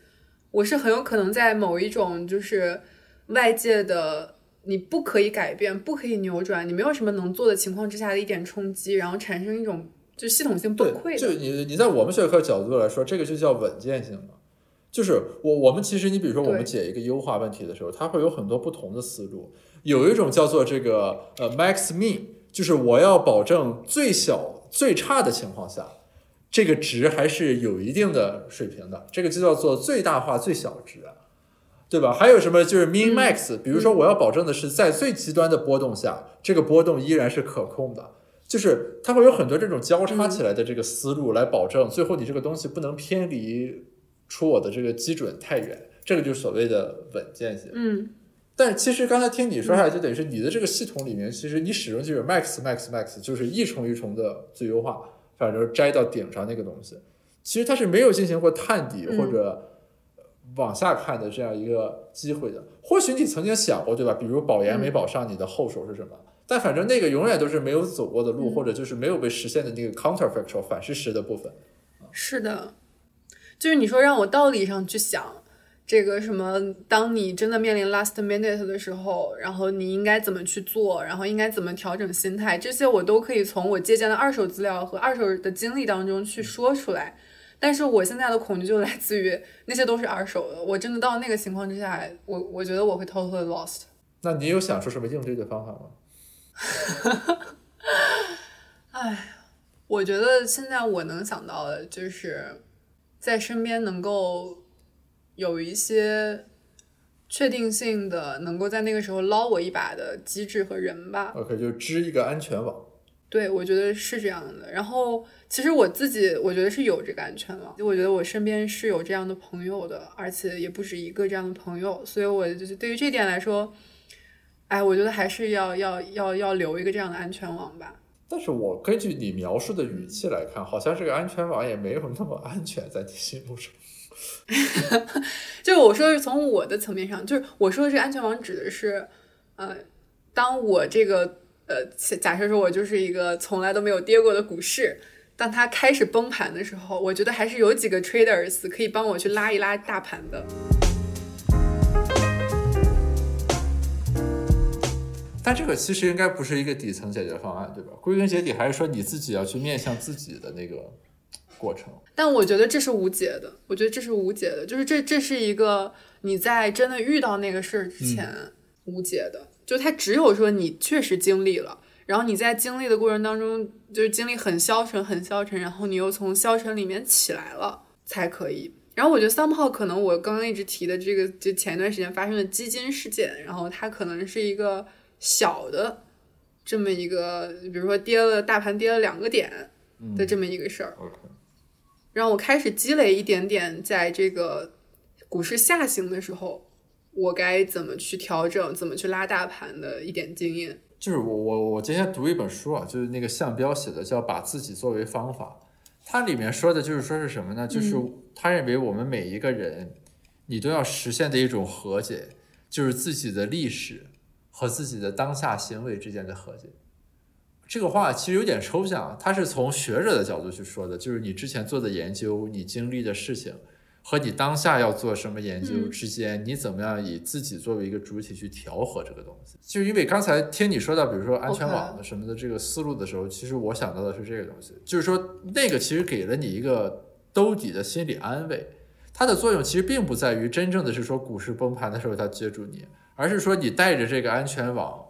我是很有可能在某一种就是外界的你不可以改变、不可以扭转、你没有什么能做的情况之下的一点冲击，然后产生一种就系统性崩溃。就你你在我们学科角度来说，这个就叫稳健性嘛。就是我我们其实你比如说我们解一个优化问题的时候，它会有很多不同的思路。有一种叫做这个呃 max mean，就是我要保证最小最差的情况下。这个值还是有一定的水平的，这个就叫做最大化最小值，对吧？还有什么就是 min max，比如说我要保证的是在最极端的波动下，这个波动依然是可控的，就是它会有很多这种交叉起来的这个思路来保证最后你这个东西不能偏离出我的这个基准太远，这个就是所谓的稳健性。嗯，但其实刚才听你说下来，就等于是你的这个系统里面，其实你使用就是 max max max，就是一重一重的最优化。反正摘到顶上那个东西，其实它是没有进行过探底或者往下看的这样一个机会的。或许你曾经想过，对吧？比如保研没保上，你的后手是什么？但反正那个永远都是没有走过的路，或者就是没有被实现的那个 counterfactual 反事实的部分。是的，就是你说让我道理上去想。这个什么？当你真的面临 last minute 的时候，然后你应该怎么去做？然后应该怎么调整心态？这些我都可以从我借鉴的二手资料和二手的经历当中去说出来。但是我现在的恐惧就来自于那些都是二手的。我真的到那个情况之下，我我觉得我会 totally lost。那你有想出什么应对的方法吗？哎，我觉得现在我能想到的就是在身边能够。有一些确定性的，能够在那个时候捞我一把的机制和人吧。OK，就织一个安全网。对，我觉得是这样的。然后，其实我自己，我觉得是有这个安全网。就我觉得我身边是有这样的朋友的，而且也不止一个这样的朋友。所以，我就是对于这点来说，哎，我觉得还是要要要要留一个这样的安全网吧。但是我根据你描述的语气来看，好像这个安全网也没有那么安全，在你心目中。就我说的是从我的层面上，就是我说的这个安全网指的是，呃，当我这个呃假设说我就是一个从来都没有跌过的股市，当它开始崩盘的时候，我觉得还是有几个 traders 可以帮我去拉一拉大盘的。但这个其实应该不是一个底层解决方案，对吧？归根结底还是说你自己要去面向自己的那个过程。但我觉得这是无解的，我觉得这是无解的，就是这这是一个你在真的遇到那个事儿之前无解的，就它只有说你确实经历了，然后你在经历的过程当中，就是经历很消沉，很消沉，然后你又从消沉里面起来了才可以。然后我觉得 somehow 可能我刚刚一直提的这个，就前一段时间发生的基金事件，然后它可能是一个。小的这么一个，比如说跌了大盘跌了两个点的这么一个事儿，让我开始积累一点点，在这个股市下行的时候，我该怎么去调整，怎么去拉大盘的一点经验。就是我我我今天读一本书啊，就是那个项标写的，叫把自己作为方法。它里面说的就是说是什么呢？就是他认为我们每一个人，你都要实现的一种和解，就是自己的历史。和自己的当下行为之间的和解，这个话其实有点抽象。它是从学者的角度去说的，就是你之前做的研究，你经历的事情，和你当下要做什么研究之间，你怎么样以自己作为一个主体去调和这个东西。就是因为刚才听你说到，比如说安全网的什么的这个思路的时候，其实我想到的是这个东西，就是说那个其实给了你一个兜底的心理安慰，它的作用其实并不在于真正的是说股市崩盘的时候它接住你。而是说，你带着这个安全网，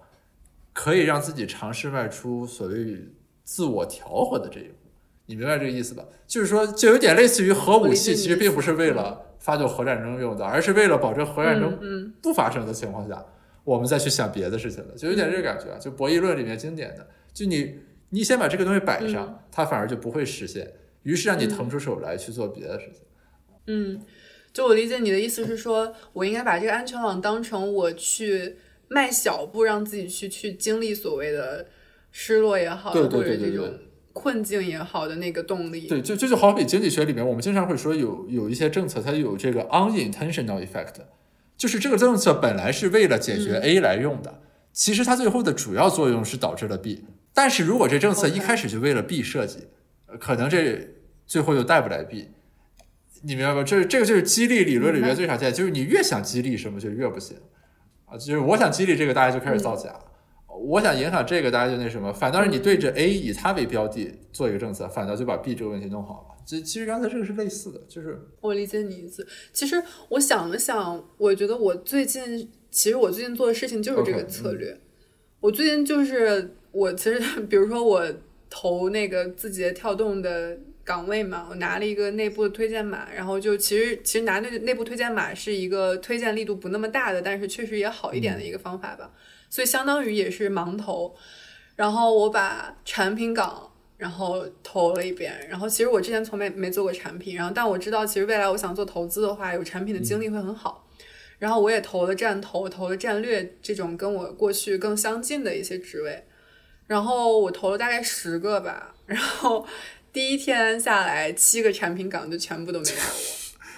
可以让自己尝试迈出所谓自我调和的这一步。你明白这个意思吧？就是说，就有点类似于核武器，其实并不是为了发动核战争用的，而是为了保证核战争不发生的情况下，我们再去想别的事情的，就有点这个感觉啊。就博弈论里面经典的，就你你先把这个东西摆上，它反而就不会实现，于是让你腾出手来去做别的事情。嗯。就我理解你的意思是说，我应该把这个安全网当成我去迈小步，让自己去去经历所谓的失落也好，或者这种困境也好的那个动力。对，就就就好比经济学里面，我们经常会说有有一些政策，它有这个 unintentional effect，就是这个政策本来是为了解决 A 来用的，其实它最后的主要作用是导致了 B。但是如果这政策一开始就为了 B 设计，可能这最后又带不来 B。你明白吧？这这个就是激励理论里面最常见，就是你越想激励什么就越不行啊。就是我想激励这个，大家就开始造假；我想影响这个，大家就那什么。反倒是你对着 A 以它为标的做一个政策，反倒就把 B 这个问题弄好了。其其实刚才这个是类似的，就是我理解你意思。其实我想了想，我觉得我最近其实我最近做的事情就是这个策略。我最近就是我其实比如说我投那个字节跳动的。岗位嘛，我拿了一个内部的推荐码，然后就其实其实拿那内部推荐码是一个推荐力度不那么大的，但是确实也好一点的一个方法吧。所以相当于也是盲投，然后我把产品岗然后投了一遍，然后其实我之前从没没做过产品，然后但我知道其实未来我想做投资的话，有产品的经历会很好。然后我也投了战投，投了战略这种跟我过去更相近的一些职位，然后我投了大概十个吧，然后。第一天下来，七个产品岗就全部都没有过，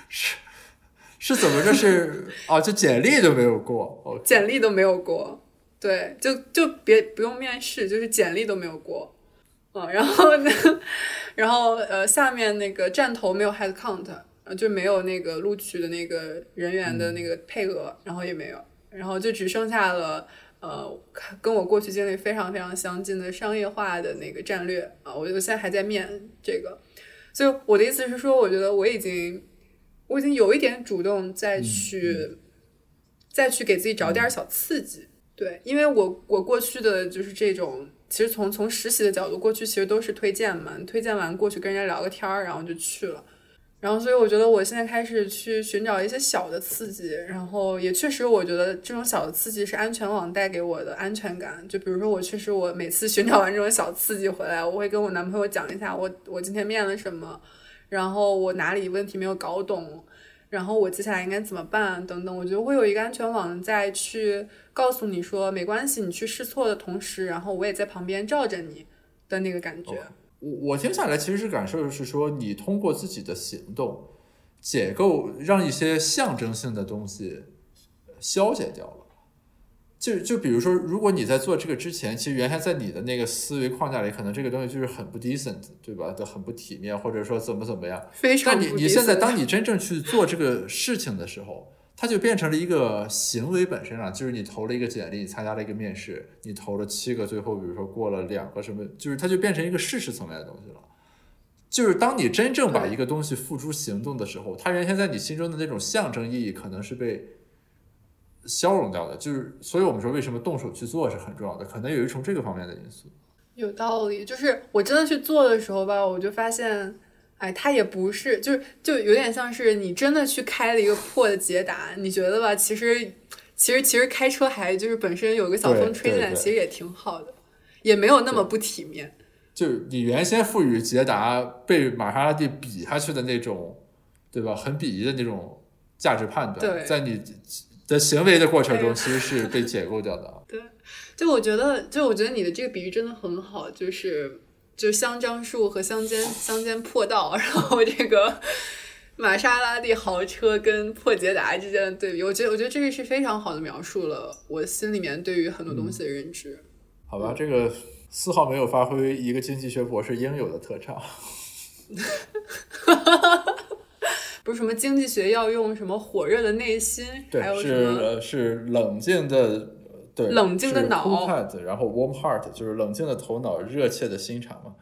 是是怎么着？是 哦，就简历都没有过，简历都没有过，对，就就别不用面试，就是简历都没有过，嗯，然后呢，然后呃，下面那个站头没有 head count，呃，就没有那个录取的那个人员的那个配额，然后也没有，然后就只剩下了。呃，跟我过去经历非常非常相近的商业化的那个战略啊，我我现在还在面这个，所以我的意思是说，我觉得我已经我已经有一点主动再去再去给自己找点小刺激，对，因为我我过去的就是这种，其实从从实习的角度，过去其实都是推荐嘛，推荐完过去跟人家聊个天儿，然后就去了。然后，所以我觉得我现在开始去寻找一些小的刺激，然后也确实，我觉得这种小的刺激是安全网带给我的安全感。就比如说，我确实我每次寻找完这种小刺激回来，我会跟我男朋友讲一下我我今天面了什么，然后我哪里问题没有搞懂，然后我接下来应该怎么办等等，我觉得会有一个安全网在去告诉你说没关系，你去试错的同时，然后我也在旁边罩着你的那个感觉。我我听下来其实是感受是说，你通过自己的行动解构，让一些象征性的东西消解掉了。就就比如说，如果你在做这个之前，其实原先在你的那个思维框架里，可能这个东西就是很不 decent，对吧？都很不体面，或者说怎么怎么样。非常但你你现在当你真正去做这个事情的时候，它就变成了一个行为本身了。就是你投了一个简历，你参加了一个面试，你投了七个，最后比如说过了两个什么，就是它就变成一个事实层面的东西了。就是当你真正把一个东西付诸行动的时候，它原先在你心中的那种象征意义，可能是被。消融掉的，就是所以我们说为什么动手去做是很重要的，可能有一重这个方面的因素。有道理，就是我真的去做的时候吧，我就发现，哎，它也不是，就是就有点像是你真的去开了一个破的捷达，你觉得吧？其实其实其实开车还就是本身有个小风吹进来，其实也挺好的，也没有那么不体面。就你原先赋予捷达被玛莎拉蒂比下去的那种，对吧？很鄙夷的那种价值判断，在你。的行为的过程中，其实是被解构掉的。对，就我觉得，就我觉得你的这个比喻真的很好，就是就香樟树和乡间乡间破道，然后这个玛莎拉蒂豪车跟破捷达之间的对比，我觉得我觉得这个是非常好的描述了我心里面对于很多东西的认知。好吧，这个丝毫没有发挥一个经济学博士应有的特长。不是什么经济学要用什么火热的内心，对，是是冷静的，对，冷静的脑，然后 warm heart 就是冷静的头脑，热切的心肠嘛。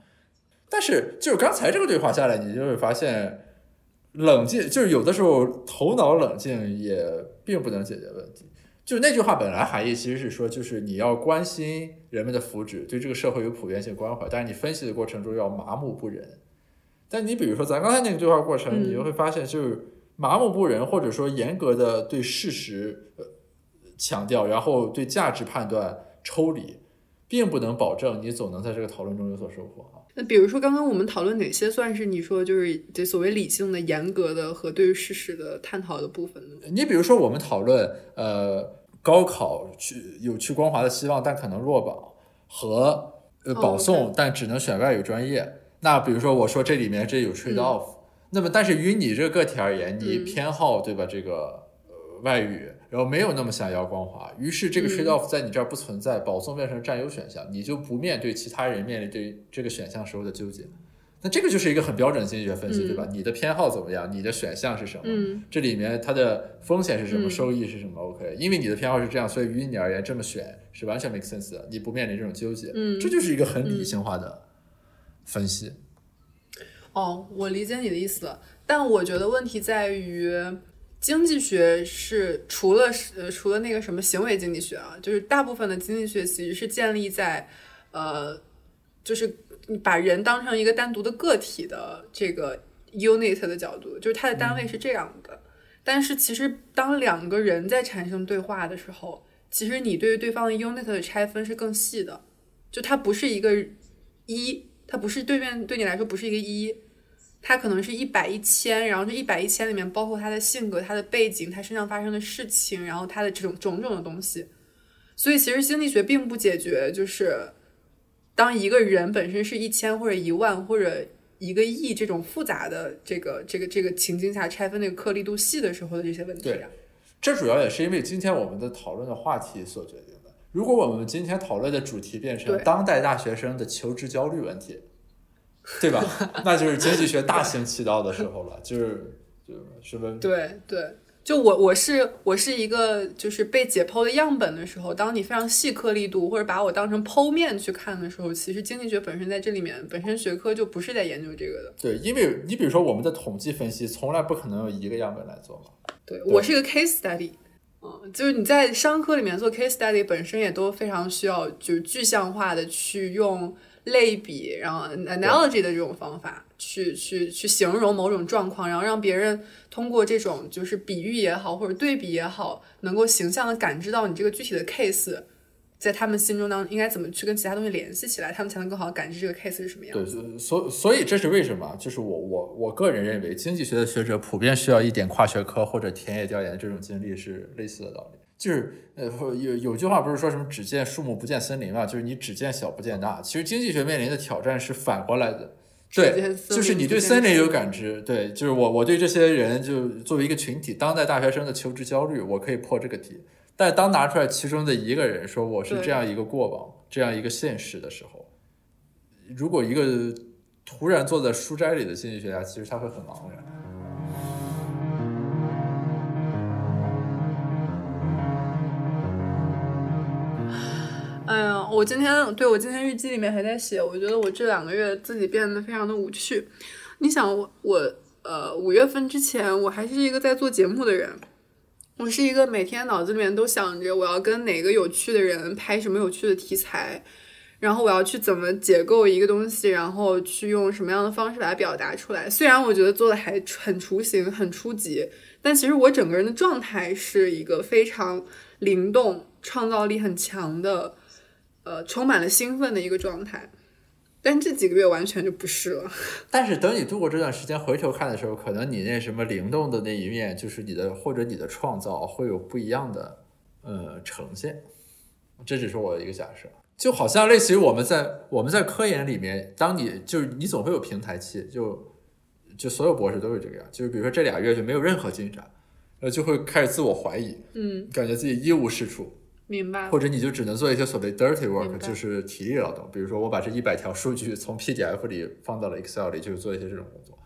但是就是刚才这个对话下来，你就会发现，冷静就是有的时候头脑冷静也并不能解决问题。就是那句话本来含义其实是说，就是你要关心人们的福祉，对这个社会有普遍性关怀，但是你分析的过程中要麻木不仁。但你比如说，咱刚才那个对话过程，你就会发现，就是麻木不仁，或者说严格的对事实呃强调，然后对价值判断抽离，并不能保证你总能在这个讨论中有所收获啊。那比如说，刚刚我们讨论哪些算是你说就是这所谓理性的、严格的和对于事实的探讨的部分呢？你比如说，我们讨论呃高考去有去光华的希望，但可能落榜和呃保送，但只能选外语专业。那比如说，我说这里面这有 trade off，那么但是于你这个个体而言，你偏好对吧？这个呃外语，然后没有那么想要光华，于是这个 trade off 在你这儿不存在，保送变成占优选项，你就不面对其他人面临对这个选项时候的纠结。那这个就是一个很标准的经济学分析，对吧？你的偏好怎么样？你的选项是什么？这里面它的风险是什么？收益是什么？OK，因为你的偏好是这样，所以于你而言这么选是完全 make sense 的，你不面临这种纠结。嗯，这就是一个很理性化的。分析，哦，我理解你的意思了，但我觉得问题在于，经济学是除了呃除了那个什么行为经济学啊，就是大部分的经济学其实是建立在，呃，就是你把人当成一个单独的个体的这个 unit 的角度，就是它的单位是这样的。但是其实当两个人在产生对话的时候，其实你对于对方的 unit 的拆分是更细的，就它不是一个一。它不是对面对你来说不是一个一，它可能是一百一千，然后这一百一千里面包括他的性格、他的背景、他身上发生的事情，然后他的这种种种的东西。所以其实经济学并不解决，就是当一个人本身是一千或者一万或者一个亿这种复杂的这个这个这个情境下拆分那个颗粒度细的时候的这些问题。对，这主要也是因为今天我们的讨论的话题所决定的。如果我们今天讨论的主题变成当代大学生的求职焦虑问题，对吧？那就是经济学大行其道的时候了，就是就是不对对，就我我是我是一个就是被解剖的样本的时候，当你非常细颗粒度或者把我当成剖面去看的时候，其实经济学本身在这里面本身学科就不是在研究这个的。对，因为你比如说我们的统计分析从来不可能用一个样本来做嘛。对我是一个 case study。嗯，就是你在商科里面做 case study 本身也都非常需要，就是具象化的去用类比，然后 analogy 的这种方法去去去形容某种状况，然后让别人通过这种就是比喻也好或者对比也好，能够形象的感知到你这个具体的 case 在他们心中当中应该怎么去跟其他东西联系起来，他们才能更好的感知这个 case 是什么样。对，所所所以这是为什么？就是我我我个人认为，经济学的学者普遍需要一点跨学科或者田野调研的这种经历是类似的道理。就是呃，有有句话不是说什么只见树木不见森林嘛？就是你只见小不见大。其实经济学面临的挑战是反过来的。对，就是你对森林有感知，对，就是我我对这些人就作为一个群体，当代大学生的求职焦虑，我可以破这个题。但当拿出来其中的一个人说我是这样一个过往，这样一个现实的时候，如果一个突然坐在书斋里的经济学家，其实他会很茫然。哎呀，我今天对我今天日记里面还在写，我觉得我这两个月自己变得非常的无趣。你想，我我呃五月份之前我还是一个在做节目的人，我是一个每天脑子里面都想着我要跟哪个有趣的人拍什么有趣的题材，然后我要去怎么解构一个东西，然后去用什么样的方式来表达出来。虽然我觉得做的还很雏形、很初级，但其实我整个人的状态是一个非常灵动、创造力很强的。呃，充满了兴奋的一个状态，但这几个月完全就不是了。但是等你度过这段时间，回头看的时候，可能你那什么灵动的那一面，就是你的或者你的创造会有不一样的呃呈现。这只是我的一个假设，就好像类似于我们在我们在科研里面，当你就是你总会有平台期，就就所有博士都是这个样，就是比如说这俩月就没有任何进展，呃，就会开始自我怀疑，嗯，感觉自己一无是处。明白，或者你就只能做一些所谓 dirty work，就是体力劳动。比如说，我把这一百条数据从 PDF 里放到了 Excel 里，就是做一些这种工作。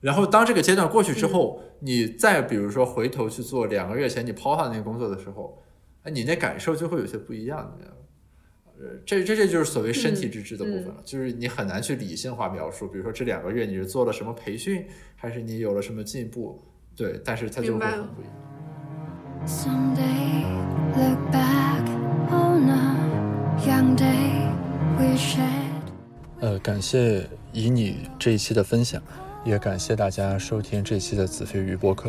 然后当这个阶段过去之后，你再比如说回头去做两个月前你抛下那个工作的时候，哎，你那感受就会有些不一样。呃，这这这就是所谓身体之知的部分了，就是你很难去理性化描述。比如说这两个月你是做了什么培训，还是你有了什么进步？对，但是它就会很不一样。呃，感谢以你这一期的分享，也感谢大家收听这期的子非鱼播客。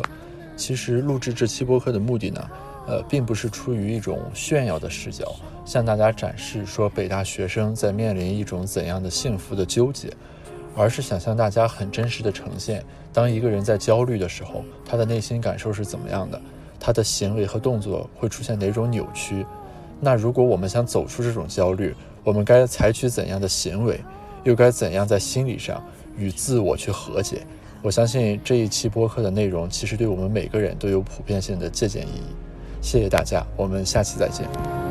其实录制这期播客的目的呢，呃，并不是出于一种炫耀的视角，向大家展示说北大学生在面临一种怎样的幸福的纠结，而是想向大家很真实的呈现，当一个人在焦虑的时候，他的内心感受是怎么样的。他的行为和动作会出现哪种扭曲？那如果我们想走出这种焦虑，我们该采取怎样的行为？又该怎样在心理上与自我去和解？我相信这一期播客的内容其实对我们每个人都有普遍性的借鉴意义。谢谢大家，我们下期再见。